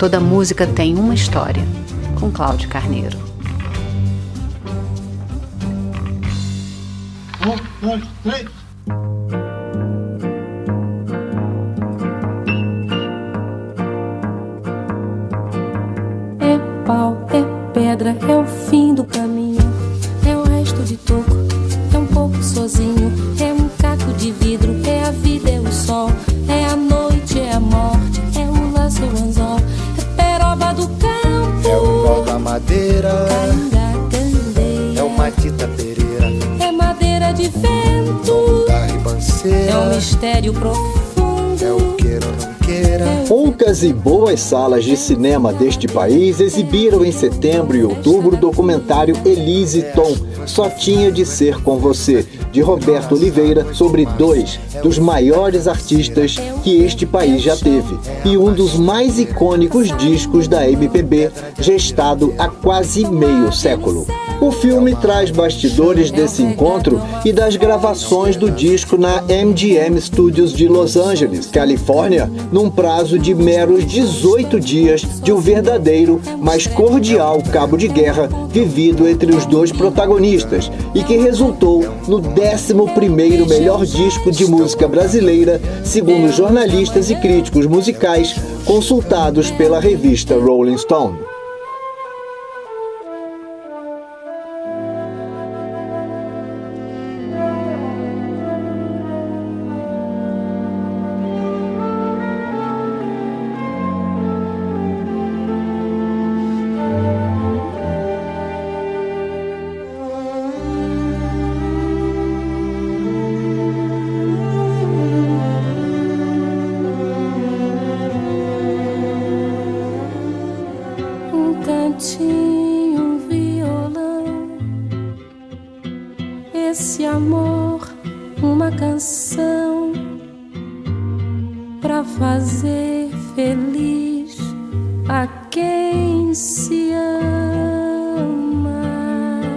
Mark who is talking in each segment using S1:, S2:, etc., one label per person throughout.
S1: Toda música tem uma história, com Cláudio Carneiro.
S2: Um, dois, três.
S3: Mistério profundo,
S4: é o queira ou não queira.
S5: Poucas e boas salas de cinema deste país exibiram em setembro e outubro o documentário Elise Tom, Só Tinha de Ser Com Você, de Roberto Oliveira, sobre dois dos maiores artistas que este país já teve e um dos mais icônicos discos da MPB, gestado há quase meio século. O filme traz bastidores desse encontro e das gravações do disco na MGM Studios de Los Angeles, Califórnia, num prazo de meros 18 dias de um verdadeiro, mas cordial cabo de guerra vivido entre os dois protagonistas e que resultou no 11º melhor disco de música brasileira, segundo jornalistas e críticos musicais consultados pela revista Rolling Stone.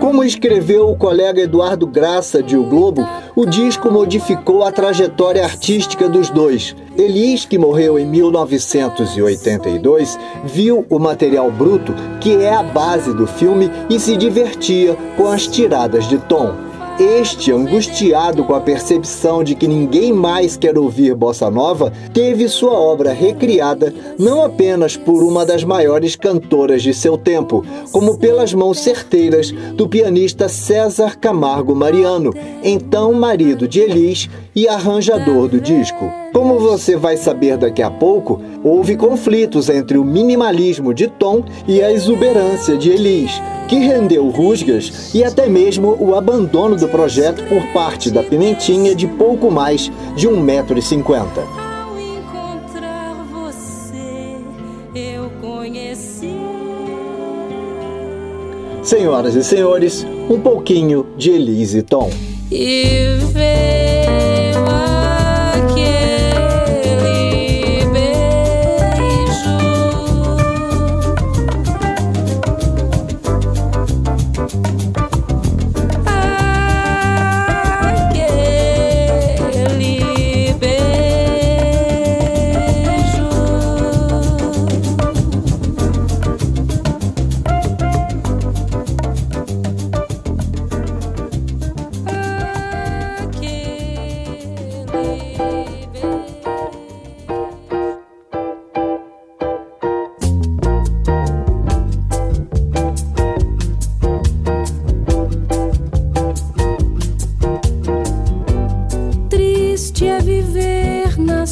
S5: Como escreveu o colega Eduardo Graça de O Globo, o disco modificou a trajetória artística dos dois. Elis, que morreu em 1982, viu o material bruto, que é a base do filme, e se divertia com as tiradas de tom. Este, angustiado com a percepção de que ninguém mais quer ouvir bossa nova, teve sua obra recriada não apenas por uma das maiores cantoras de seu tempo, como pelas mãos certeiras do pianista César Camargo Mariano, então marido de Elis e arranjador do disco. Como você vai saber daqui a pouco, houve conflitos entre o minimalismo de Tom e a exuberância de Elis, que rendeu rusgas e até mesmo o abandono do projeto por parte da Pimentinha de pouco mais de 1,50m.
S3: Ao encontrar você, eu conheci.
S5: Senhoras e senhores, um pouquinho de Elis e Tom.
S3: E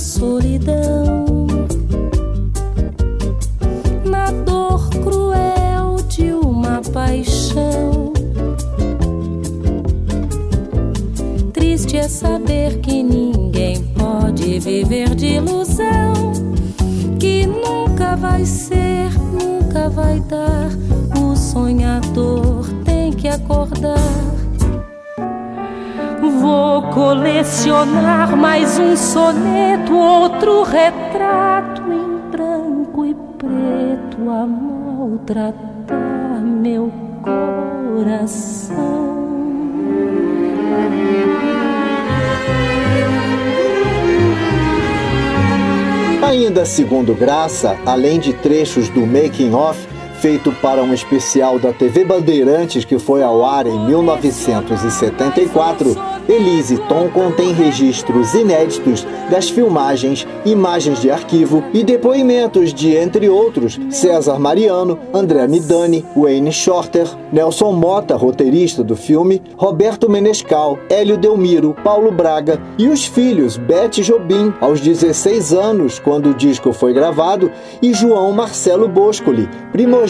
S3: solidão, na dor cruel de uma paixão. Triste é saber que ninguém pode viver de ilusão, que nunca vai ser, nunca vai dar. O sonhador tem que acordar. Colecionar mais um soneto, outro retrato em branco e preto a maltratar meu coração.
S5: Ainda segundo Graça, além de trechos do Making Off, feito para um especial da TV Bandeirantes que foi ao ar em 1974, Elise Tom contém registros inéditos das filmagens, imagens de arquivo e depoimentos de, entre outros, César Mariano, André Midani, Wayne Shorter, Nelson Mota, roteirista do filme, Roberto Menescal, Hélio Delmiro, Paulo Braga e os filhos Beth Jobim, aos 16 anos, quando o disco foi gravado, e João Marcelo Boscoli, primogênito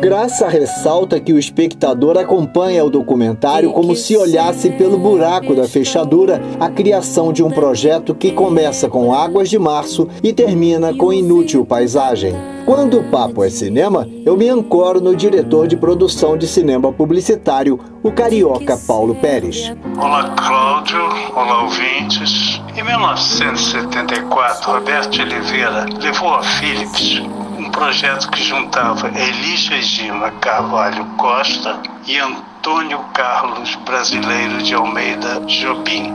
S5: Graça ressalta que o espectador acompanha o documentário como se olhasse pelo buraco da fechadura a criação de um projeto que começa com Águas de Março e termina com Inútil Paisagem. Quando o papo é cinema, eu me ancoro no diretor de produção de cinema publicitário, o carioca Paulo Pérez.
S2: Olá, Cláudio. Olá, ouvintes. Em 1974, Roberto Oliveira levou a Philips um projeto que juntava Elígia Gima Carvalho Costa e Antônio Carlos Brasileiro de Almeida Jobim.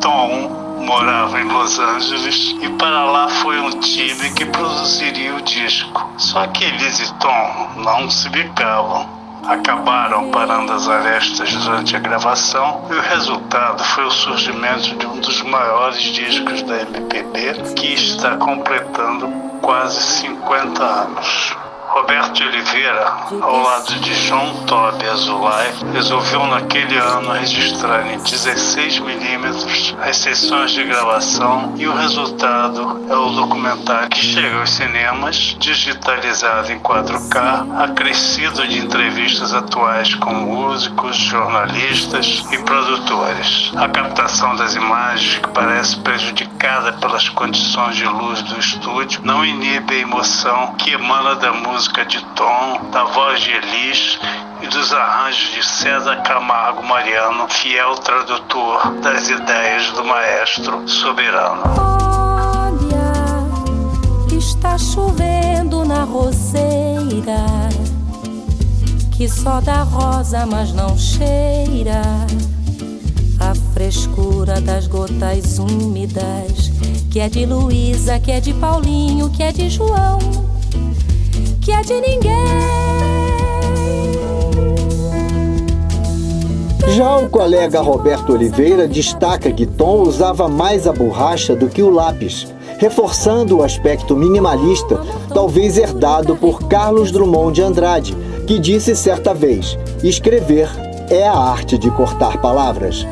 S2: Tom morava em Los Angeles e para lá foi um time que produziria o disco. Só que Elise e Tom não se bicavam. Acabaram parando as arestas durante a gravação e o resultado foi o surgimento de um dos maiores discos da MPB que está completando quase 50 anos. Roberto Oliveira, ao lado de João Tobi Azulay, resolveu naquele ano registrar em 16 milímetros as sessões de gravação e o resultado é o documentário que chega aos cinemas, digitalizado em 4K, acrescido de entrevistas atuais com músicos, jornalistas e produtores. A captação das imagens, que parece prejudicada pelas condições de luz do estúdio, não inibe a emoção que emana da música música de Tom, da voz de Elis e dos arranjos de César Camargo Mariano, fiel tradutor das ideias do maestro soberano.
S3: Olha, está chovendo na roseira, que só dá rosa, mas não cheira. A frescura das gotas úmidas, que é de Luísa, que é de Paulinho, que é de João que é de ninguém.
S5: Já o colega Roberto Oliveira destaca que Tom usava mais a borracha do que o lápis, reforçando o aspecto minimalista, talvez herdado por Carlos Drummond de Andrade, que disse certa vez: escrever é a arte de cortar palavras.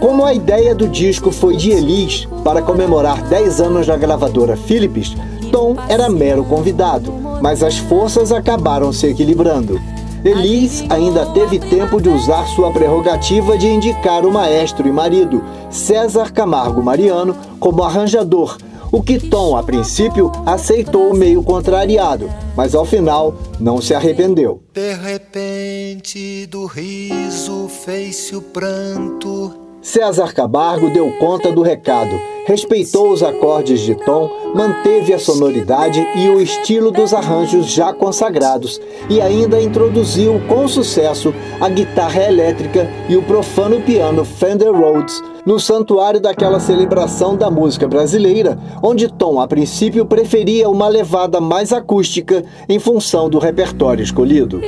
S5: Como a ideia do disco foi de Elis para comemorar 10 anos da gravadora Philips, Tom era mero convidado, mas as forças acabaram se equilibrando. Elis ainda teve tempo de usar sua prerrogativa de indicar o maestro e marido, César Camargo Mariano, como arranjador, o que Tom, a princípio, aceitou meio contrariado, mas ao final não se arrependeu.
S4: De repente, do riso fez-se o pranto.
S5: César Camargo deu conta do recado respeitou os acordes de tom, manteve a sonoridade e o estilo dos arranjos já consagrados e ainda introduziu com sucesso a guitarra elétrica e o profano piano Fender Rhodes no santuário daquela celebração da música brasileira, onde Tom a princípio preferia uma levada mais acústica em função do repertório escolhido.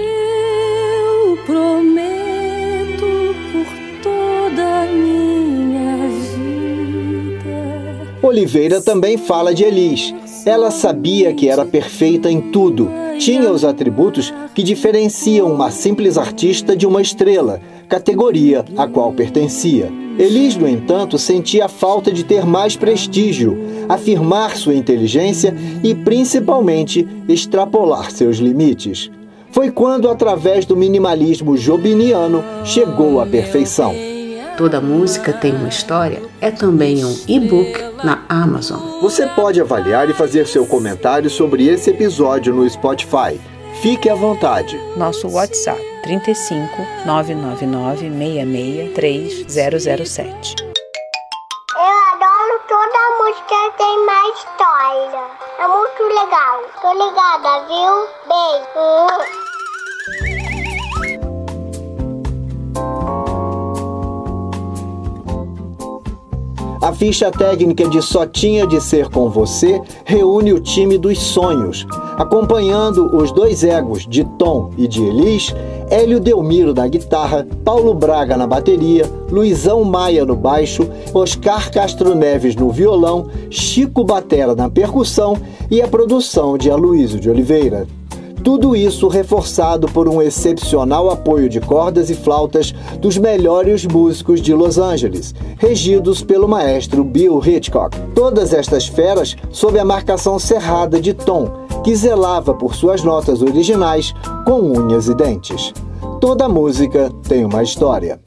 S5: Oliveira também fala de Elis. Ela sabia que era perfeita em tudo. Tinha os atributos que diferenciam uma simples artista de uma estrela, categoria a qual pertencia. Elis, no entanto, sentia falta de ter mais prestígio, afirmar sua inteligência e, principalmente, extrapolar seus limites. Foi quando, através do minimalismo jobiniano, chegou à perfeição.
S1: Toda música tem uma história é também um e-book na Amazon.
S5: Você pode avaliar e fazer seu comentário sobre esse episódio no Spotify.
S3: Fique à vontade.
S1: Nosso WhatsApp 35 999 66 3007.
S6: Eu adoro toda música que tem mais história. É muito legal. Tô ligada, viu? Beijo.
S3: A ficha técnica de Só Tinha de Ser Com Você reúne o time dos sonhos, acompanhando os dois egos de Tom e de Elis, Hélio Delmiro na guitarra, Paulo Braga na bateria, Luizão Maia no baixo, Oscar Castro Neves no violão, Chico Batera na percussão e a produção de Aloysio de Oliveira. Tudo isso reforçado por um excepcional apoio de cordas e flautas dos melhores músicos de Los Angeles, regidos pelo maestro Bill Hitchcock. Todas estas feras sob a marcação cerrada de Tom, que zelava por suas notas originais com unhas e dentes. Toda música tem uma história.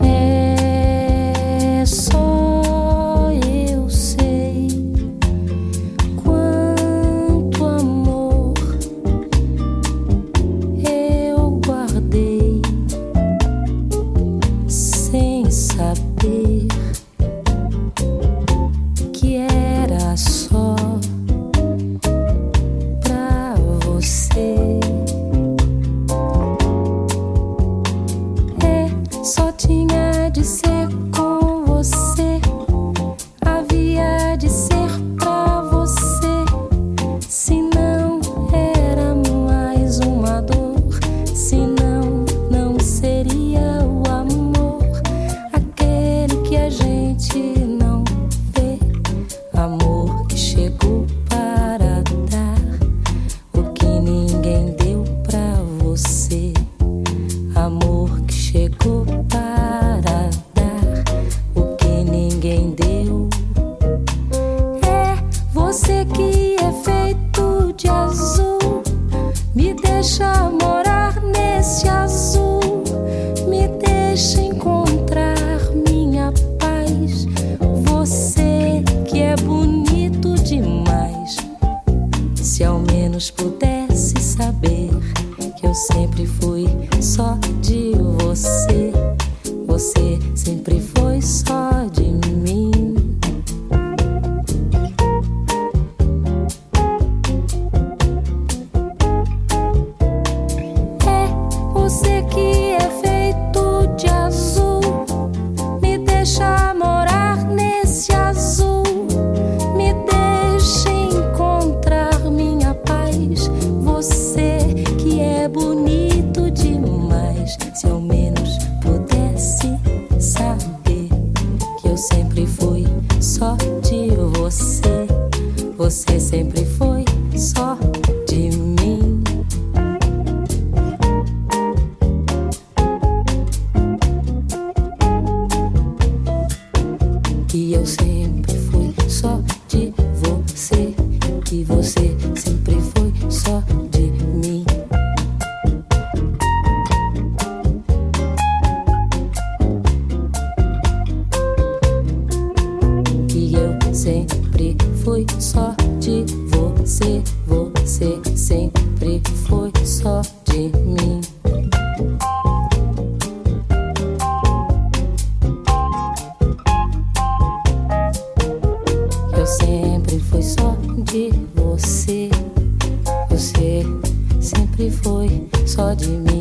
S3: say fosse saber que eu sempre fui só de você, você sempre foi só de mim. de você. Você sempre foi só de mim.